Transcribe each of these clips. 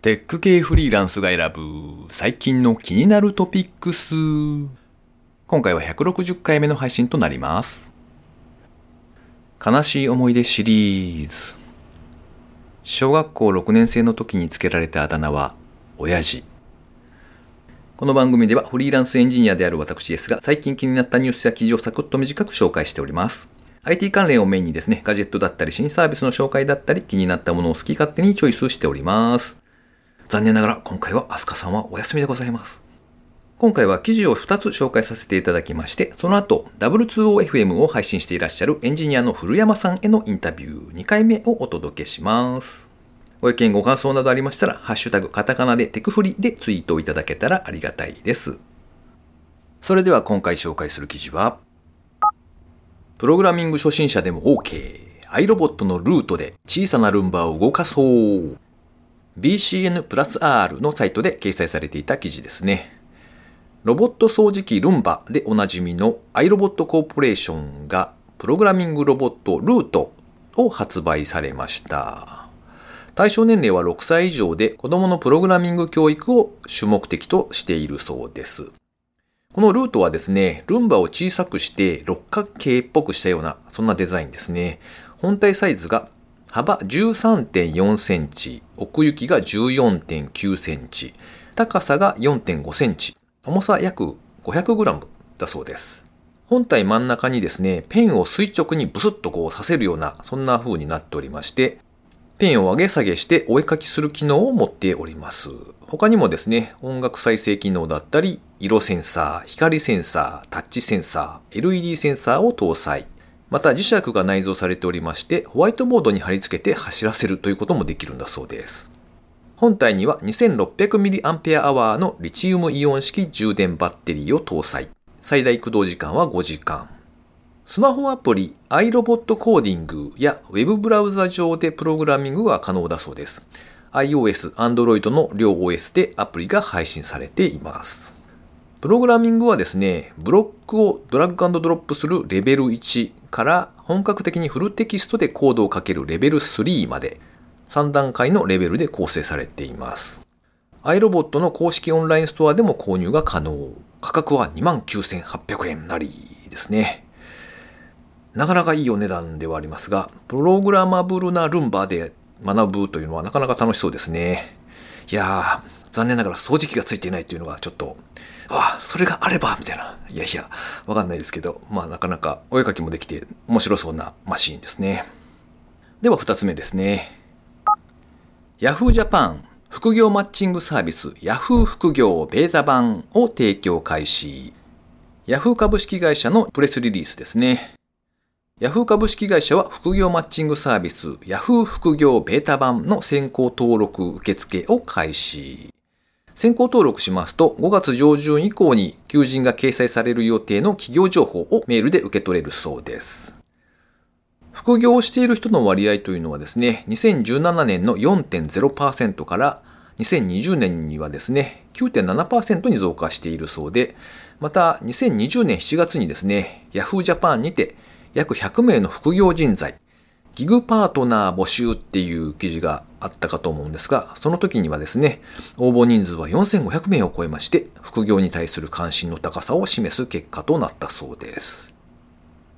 テック系フリーランスが選ぶ最近の気になるトピックス。今回は160回目の配信となります。悲しい思い出シリーズ。小学校6年生の時につけられたあだ名は、親父。この番組ではフリーランスエンジニアである私ですが、最近気になったニュースや記事をサクッと短く紹介しております。IT 関連をメインにですね、ガジェットだったり新サービスの紹介だったり、気になったものを好き勝手にチョイスしております。残念ながら今回はアスカさんはお休みでございます。今回は記事を2つ紹介させていただきまして、その後 W2OFM を配信していらっしゃるエンジニアの古山さんへのインタビュー2回目をお届けします。ご意見ご感想などありましたら、ハッシュタグカタカナでテクフリでツイートをいただけたらありがたいです。それでは今回紹介する記事は、プログラミング初心者でも OK。iRobot のルートで小さなルンバを動かそう。BCN プラス R のサイトで掲載されていた記事ですね。ロボット掃除機ルンバでおなじみの iRobot コーポレーションがプログラミングロボットルートを発売されました。対象年齢は6歳以上で子供のプログラミング教育を主目的としているそうです。このルートはですね、ルンバを小さくして六角形っぽくしたような、そんなデザインですね。本体サイズが幅13.4センチ、奥行きが14.9センチ、高さが4.5センチ、重さ約500グラムだそうです。本体真ん中にですね、ペンを垂直にブスッとこうさせるような、そんな風になっておりまして、ペンを上げ下げしてお絵かきする機能を持っております。他にもですね、音楽再生機能だったり、色センサー、光センサー、タッチセンサー、LED センサーを搭載。また磁石が内蔵されておりまして、ホワイトボードに貼り付けて走らせるということもできるんだそうです。本体には 2600mAh のリチウムイオン式充電バッテリーを搭載。最大駆動時間は5時間。スマホアプリ iRobot コーディングや Web ブラウザ上でプログラミングが可能だそうです。iOS、Android の両 OS でアプリが配信されています。プログラミングはですね、ブロックをドラッグドロップするレベル1から本格的にフルテキストでコードをかけるレベル3まで3段階のレベルで構成されています。iRobot の公式オンラインストアでも購入が可能。価格は29,800円なりですね。なかなかいいお値段ではありますが、プログラマブルなルンバで学ぶというのはなかなか楽しそうですね。いやー、残念ながら掃除機がついていないというのがちょっと、ああ、それがあれば、みたいな。いやいや、わかんないですけど、まあなかなかお絵かきもできて面白そうなマシーンですね。では二つ目ですね。Yahoo Japan 副業マッチングサービス Yahoo 副業ベータ版を提供開始。Yahoo 株式会社のプレスリリースですね。ヤフー株式会社は副業マッチングサービス Yahoo 副業ベータ版の先行登録受付を開始。先行登録しますと5月上旬以降に求人が掲載される予定の企業情報をメールで受け取れるそうです。副業をしている人の割合というのはですね、2017年の4.0%から2020年にはですね、9.7%に増加しているそうで、また2020年7月にですね、Yahoo Japan にて約100名の副業人材、ギグパートナー募集っていう記事があったかと思うんですが、その時にはですね、応募人数は4500名を超えまして、副業に対する関心の高さを示す結果となったそうです。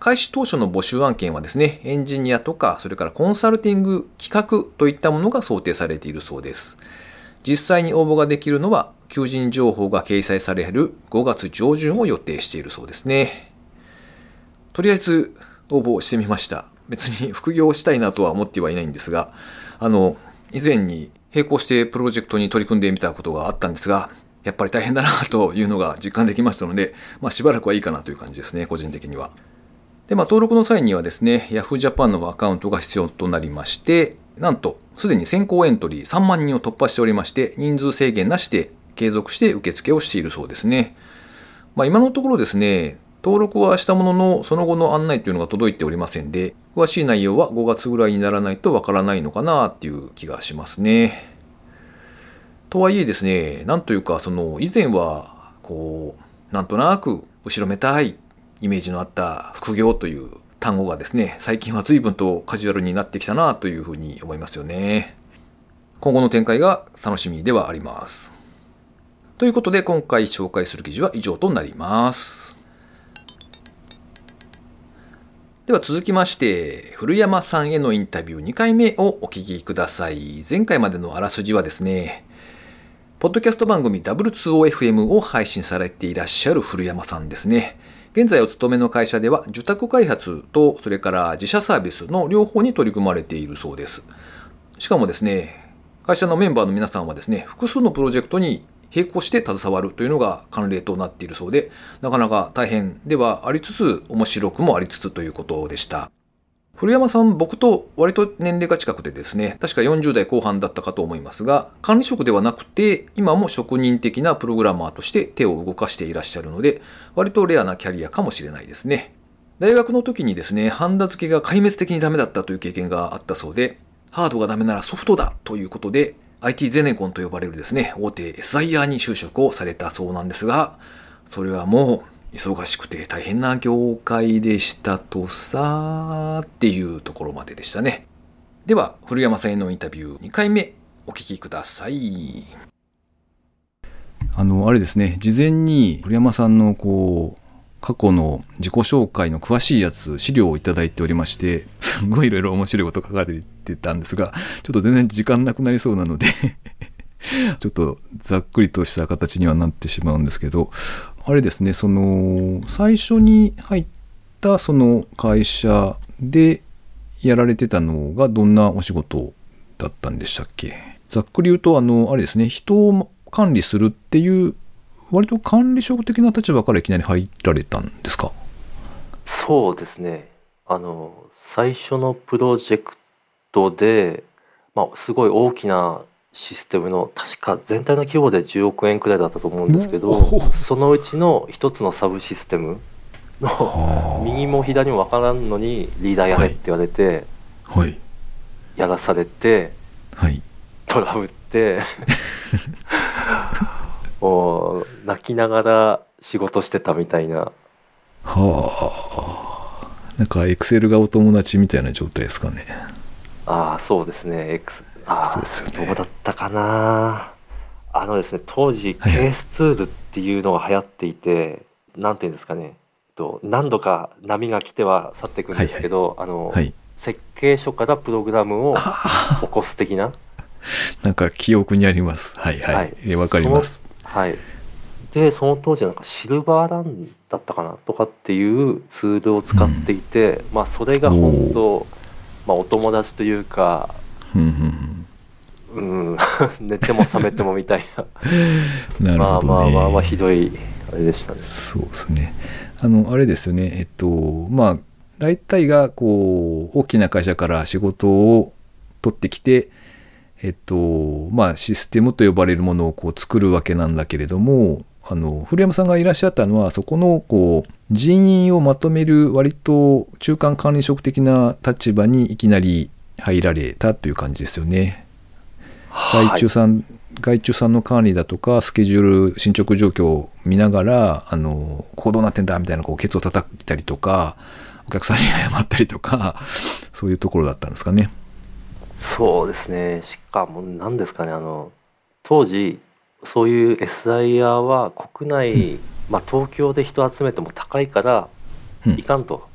開始当初の募集案件はですね、エンジニアとか、それからコンサルティング、企画といったものが想定されているそうです。実際に応募ができるのは、求人情報が掲載される5月上旬を予定しているそうですね。とりあえず応募してみました。別に副業したいなとは思ってはいないんですが、あの、以前に並行してプロジェクトに取り組んでみたことがあったんですが、やっぱり大変だなというのが実感できましたので、まあしばらくはいいかなという感じですね、個人的には。で、まあ登録の際にはですね、Yahoo Japan のアカウントが必要となりまして、なんと、すでに先行エントリー3万人を突破しておりまして、人数制限なしで継続して受付をしているそうですね。まあ今のところですね、登録はしたものの、その後の案内というのが届いておりませんで、詳しい内容は5月ぐらいにならないとわからないのかなっていう気がしますね。とはいえですね、なんというか、その以前は、こう、なんとなく後ろめたいイメージのあった副業という単語がですね、最近は随分とカジュアルになってきたなというふうに思いますよね。今後の展開が楽しみではあります。ということで今回紹介する記事は以上となります。では続きまして、古山さんへのインタビュー2回目をお聞きください。前回までのあらすじはですね、ポッドキャスト番組 W2OFM を配信されていらっしゃる古山さんですね。現在お勤めの会社では受託開発とそれから自社サービスの両方に取り組まれているそうです。しかもですね、会社のメンバーの皆さんはですね、複数のプロジェクトに並行して携わるというのが慣例となっているそうで、なかなか大変ではありつつ、面白くもありつつということでした。古山さん、僕と割と年齢が近くてですね、確か40代後半だったかと思いますが、管理職ではなくて、今も職人的なプログラマーとして手を動かしていらっしゃるので、割とレアなキャリアかもしれないですね。大学の時にですね、ハンダ付けが壊滅的にダメだったという経験があったそうで、ハードがダメならソフトだということで、IT ゼネコンと呼ばれるですね、大手 SIR に就職をされたそうなんですが、それはもう忙しくて大変な業界でしたとさーっていうところまででしたね。では、古山さんへのインタビュー2回目お聞きください。あの、あれですね、事前に古山さんのこう、過去の自己紹介の詳しいやつ、資料をいただいておりまして、すごいいろいろ面白いこと書かれてたんですが、ちょっと全然時間なくなりそうなので ちょっとざっくりとした形にはなってしまうんですけど、あれですね、その、最初に入ったその会社でやられてたのがどんなお仕事だったんでしたっけ？ざっくり言うと、あの、あれですね、人を管理するっていう、割と管理職的な立場からいきなり入られたんですか？そうですね。あの、最初のプロジェクトで、まあ、すごい大きなシステムの、確か全体の規模で10億円くらいだったと思うんですけどそのうちの一つのサブシステムのは右も左も分からんのにリーダーやれって言われて、はい。やらされて、はい。トラブって、もう泣きながら仕事してたみたいな。はあ。なんか、エクセルがお友達みたいな状態ですかね。ああ、そうですね。X、あそうあ、ですよねどうだったかな。あのですね、当時、はいはいケースツールっていうのが流行っていて、なんていうんですかね。と何度か波が来ては去っていくんですけど、あの、はい。設計書からプログラムをあ起こす的な。あ、なんか記憶にあります。はいはい。はいえわかります。はい。で、その当時なんかシルバーランだったかなとかっていうツールを使っていて、まあそれが本当、まあお友達というか、うんうんうん、寝ても覚めてもみたいな。うん。なるまあほどね。まあまあまあひどいあれでしたね。そうですね。あの、あれですよね。えっと、まあ、大体が、こう、大きな会社から仕事を取ってきて、えっと、まあ、システムと呼ばれるものをこう作るわけなんだけれども、あの、古山さんがいらっしゃったのは、そこの、こう、人員をまとめる割と中間管理職的な立場にいきなり入られたという感じですよね。外注さん、外注さんの管理だとか、スケジュール、進捗状況を見ながら、あの、ここどうなってんだみたいな、こう、ケツを叩いたりとか、お客さんに謝ったりとか、そういうところだったんですかね。そうですね。しかも何ですかね、あの、当時、そういう SIR は国内、まあ東京で人集めても高いからうんいかんと。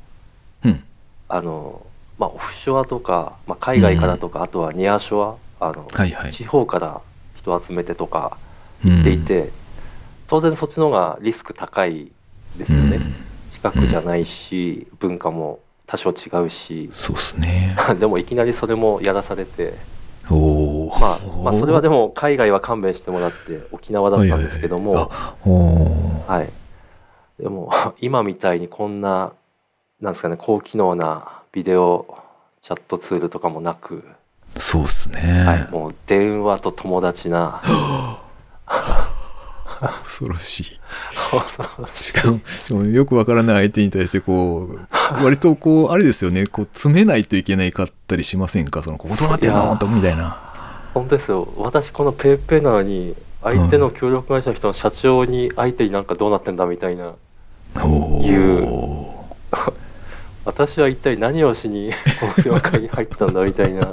うん。あの、まあオフショアとか、まあ海外からとか、あとはニアショア、あの、はいはい。地方から人集めてとかうんでいて、当然そっちの方がリスク高いですよね。近くじゃないし、文化も多少違うしそうですね。でもいきなりそれもやらされて、おお。まあ、まあそれはでも海外は勘弁してもらって沖縄だったんですけども、はいでも 今みたいにこんななんですかね高機能なビデオチャットツールとかもなく、そうっすね。はい、もう電話と友達な。恐ろしい。しかも、そのよくわからない相手に対して、こう、割とこう、あれですよね、こう、詰めないといけないかったりしませんか？その、ここどうなってんのと、みたいな。本当ですよ。私このペイペイなのに相手の協力会社の人の社長に相手になんかどうなってんだみたいな。おいう。私は一体何をしにこの業界に入ったんだみたいな。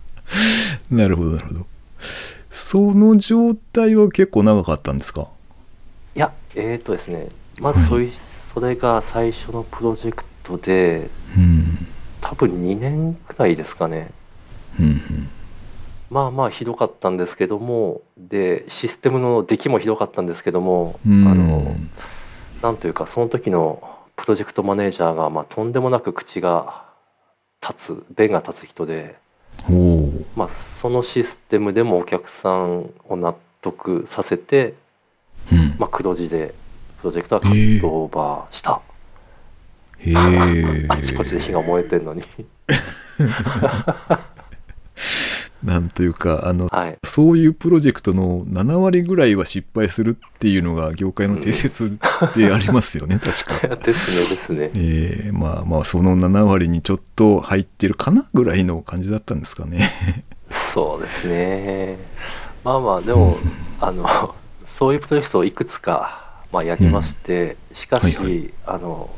なるほどなるほど。その状態は結構長かったんですか？いやえー、とですね。まずそういう、それが最初のプロジェクトでうん。多分2年くらいですかね。うんうんまあまあひどかったんですけどもでシステムの出来もひどかったんですけども、うん。あのなんというかその時のプロジェクトマネージャーが、まあ、とんでもなく口が立つ弁が立つ人で、まあ、そのシステムでもお客さんを納得させて、うん。まあ、黒字でプロジェクトはカットオーバーした、へえ あちこちで火が燃えてるのに なんというかあのはい。そういうプロジェクトの7割ぐらいは失敗するっていうのが業界の定説でありますよね、確か。ですねですね。えー、まあまあその7割にちょっと入ってるかなぐらいの感じだったんですかね。そうですね。まあまあでも、あのそういうプロジェクトをいくつか、まあ、やりまして、しかし、はいはい。あの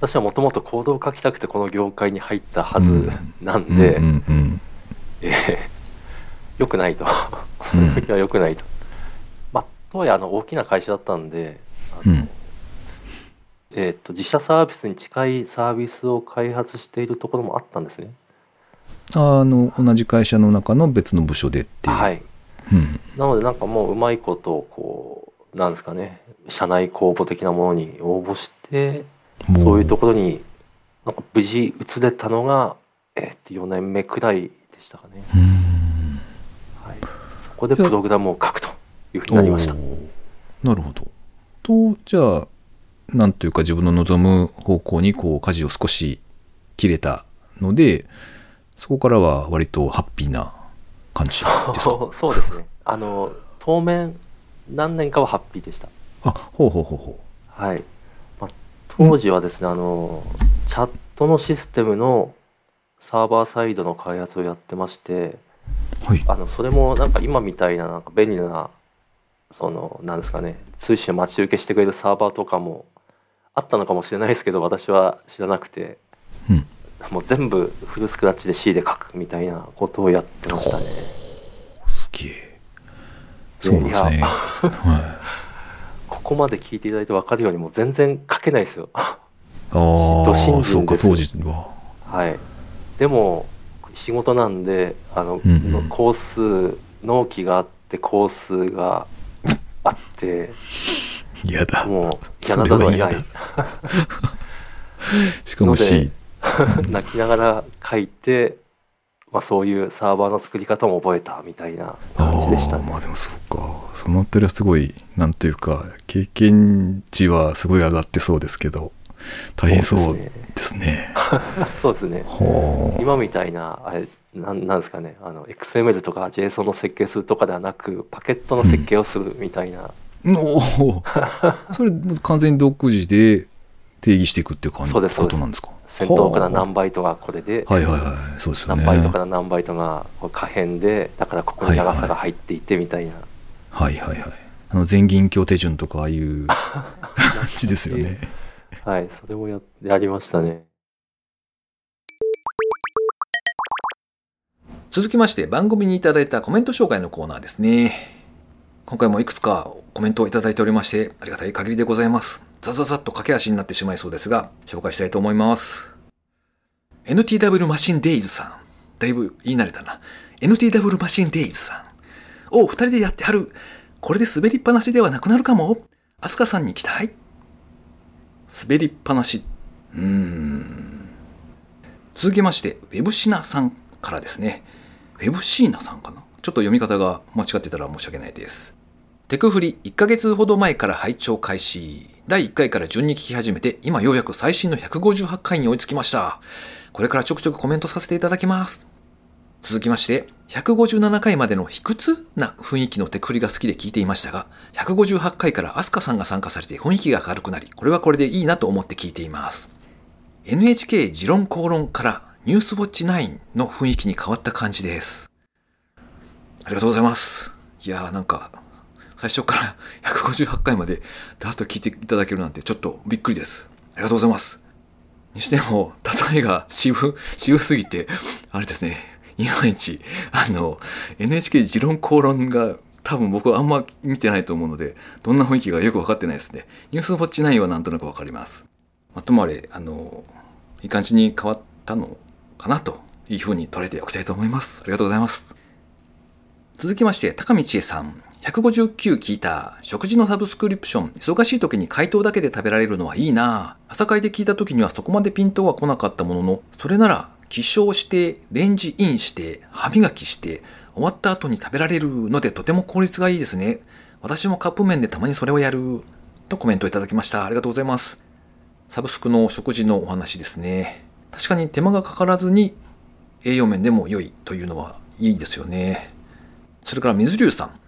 私はもともとコードを書きたくてこの業界に入ったはずうん。なんで、うんうんうんえー良くないと。そうん。の時は良くないと、まあとはいえあの大きな会社だったんでうん。えー、と自社サービスに近いサービスを開発しているところもあったんですね。あの同じ会社の中の別の部署でっていう。はい。うん。なのでなんかもううまいことこうなんですかね社内公募的なものに応募してそういうところになんか無事移れたのが、えー、と4年目くらいでしたかね、うん。はい、そこでプログラムを書くというふうになりました。なるほど。とじゃあなんというか自分の望む方向にこう舵を少し切れたのでそこからは割とハッピーな感じですか？そうですね。あの当面何年かはハッピーでした。あほうほうほうほはい、まあ、当時はですね、あのチャットのシステムのサーバーサイドの開発をやってましてう。はい。あのそれもなんか今みたいななんか便利なそのなんですかね通信を待ち受けしてくれるサーバーとかもあったのかもしれないですけど私は知らなくてうん。もう全部フルスクラッチで C で書くみたいなことをやってましたね。すげえ。そうですね。はい。ここまで聞いていただいて分かるようにもう全然書けないですよ。ああ、そうか、当時は。はい、でも仕事なんであの、うんうん工数納期があって工数があって嫌だ。もうやらざるを得ない しかも C。泣きながら書いて、まあ、そういうサーバーの作り方も覚えたみたいな感じでしたね。まあでもそうか。そのあたりはすごい、なんというか、経験値はすごい上がってそうですけど、大変そうですね。そうですね はあ。今みたいなあれなんなんですかねあの XML とか JSON の設計するとかではなくパケットの設計をするみたいな、おお。それ完全に独自で定義していくっていう感じそうですことなんですか？先頭からは何バイトがこれで、あはいはいはい。そうですよね。何バイトから何バイトが可変でだからここに長さが入っていてみたいな、はいはいはい。あの全銀協手順とかああいう 感じですよね。はい、それもややりましたね。続きまして番組にいただいたコメント紹介のコーナーですね。今回もいくつかコメントをいただいておりましてありがたい限りでございます。ザザザッと駆け足になってしまいそうですが紹介したいと思います。NTW マシンデイズさん。だいぶ言い慣れたな。NTW マシンデイズさん。お、二人でやってはる。これで滑りっぱなしではなくなるかも。アスカさんに期待。滑りっぱなし。うーん。続きまして、ウェブシナさんからですね。ウェブシーナさんかな？ちょっと読み方が間違ってたら申し訳ないです。テクフリ1ヶ月ほど前から拝聴開始。第1回から順に聞き始めて、今ようやく最新の158回に追いつきました。これからちょくちょくコメントさせていただきます。続きまして、157回までの卑屈な雰囲気のテクフリが好きで聞いていましたが、158回からアスカさんが参加されて雰囲気が軽くなり、これはこれでいいなと思って聞いています。NHK 持論公論からニュースウォッチ9の雰囲気に変わった感じです。ありがとうございます。いやーなんか、最初から 158回までだっと聞いていただけるなんてちょっとびっくりです。ありがとうございます。にしても、例えが渋、渋すぎて、あれですね、いまいち、あの、NHK 持論公論が多分僕はあんま見てないと思うので、どんな雰囲気がよくわかってないですね。ニュースウォッチ9はなんとなくわかります。まともあれ、あの、いい感じに変わったのかなというふうに捉えておきたいと思います。ありがとうございます。続きまして、高見千恵さん。159聞いた。食事のサブスクリプション。忙しい時に解凍だけで食べられるのはいいな朝会で聞いた時にはそこまでピントは来なかったものの、それなら起床して、レンジインして、歯磨きして、終わった後に食べられるのでとても効率がいいですね。私もカップ麺でたまにそれをやる。とコメントいただきました。ありがとうございます。サブスクの食事のお話ですね。確かに手間がかからずに栄養面でも良いというのはいいですよね。それから水流さん。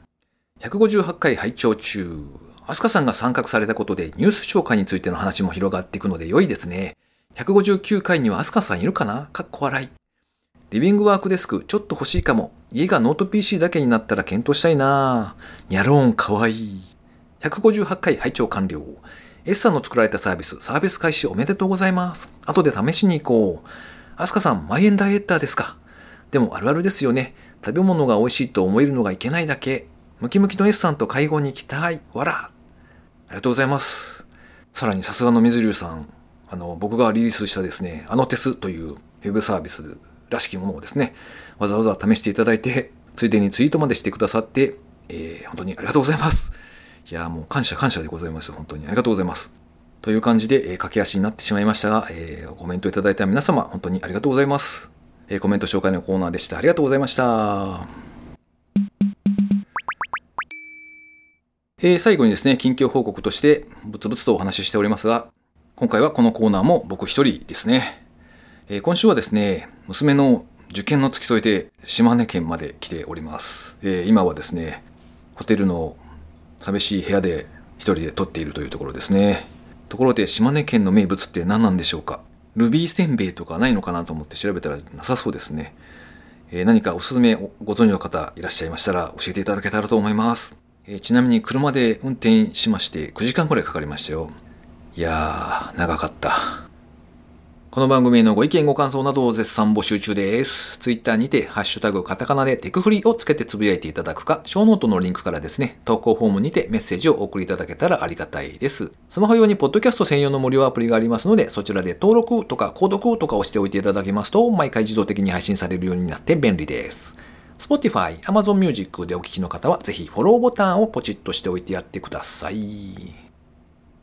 158回拝聴中。アスカさんが参画されたことでニュース紹介についての話も広がっていくので良いですね。159回にはアスカさんいるかな？かっこ笑い。リビングワークデスクちょっと欲しいかも。家がノート PC だけになったら検討したいなニャローンかわいい。158回拝聴完了。S さんの作られたサービス、サービス開始おめでとうございます。後で試しに行こう。アスカさん、マイエンダイエッターですか。でもあるあるですよね。食べ物が美味しいと思えるのがいけないだけ。ムキムキの S さんと会合に行きたい。わら。ありがとうございます。さらにさすがの水流さん。あの、僕がリリースしたですね、あのテスというウェブサービスらしきものをですね、わざわざ試していただいて、ついでにツイートまでしてくださって、えー、本当にありがとうございます。いやもう感謝感謝でございます。本当にありがとうございます。という感じで、えー、駆け足になってしまいましたが、えー、コメントいただいた皆様、本当にありがとうございます。えー、コメント紹介のコーナーでした。ありがとうございました。えー、最後にですね、近況報告として、ぶつぶつとお話ししておりますが、今回はこのコーナーも僕一人ですね。えー、今週はですね、娘の受験の付き添いで島根県まで来ております。えー、今はですね、ホテルの寂しい部屋で一人で撮っているというところですね。ところで島根県の名物って何なんでしょうか？ルビーせんべいとかないのかなと思って調べたらなさそうですね。えー、何かおすすめご存知の方いらっしゃいましたら教えていただけたらと思います。えー、ちなみに車で運転しまして9時間くらいかかりましたよ。いやー、長かった。この番組へのご意見ご感想などを絶賛募集中です。ツイッターにて、ハッシュタグカタカナでテクフリーをつけてつぶやいていただくか、ショーノートのリンクからですね、投稿フォームにてメッセージをお送りいただけたらありがたいです。スマホ用にポッドキャスト専用の無料アプリがありますので、そちらで登録とか購読とかをしておいていただけますと、毎回自動的に配信されるようになって便利です。Spotify、Amazon Music でお聴きの方はぜひフォローボタンをポチッとしておいてやってください。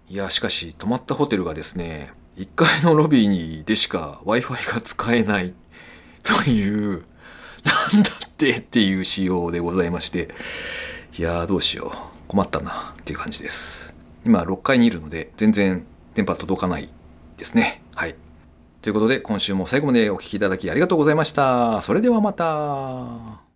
いや、しかし泊まったホテルがですね、1階のロビーにでしか Wi-Fi が使えない という、なんだってっていう仕様でございまして、いやーどうしよう。困ったなっていう感じです。今6階にいるので全然電波届かないですね。はい。ということで今週も最後までお聴きいただきありがとうございました。それではまた。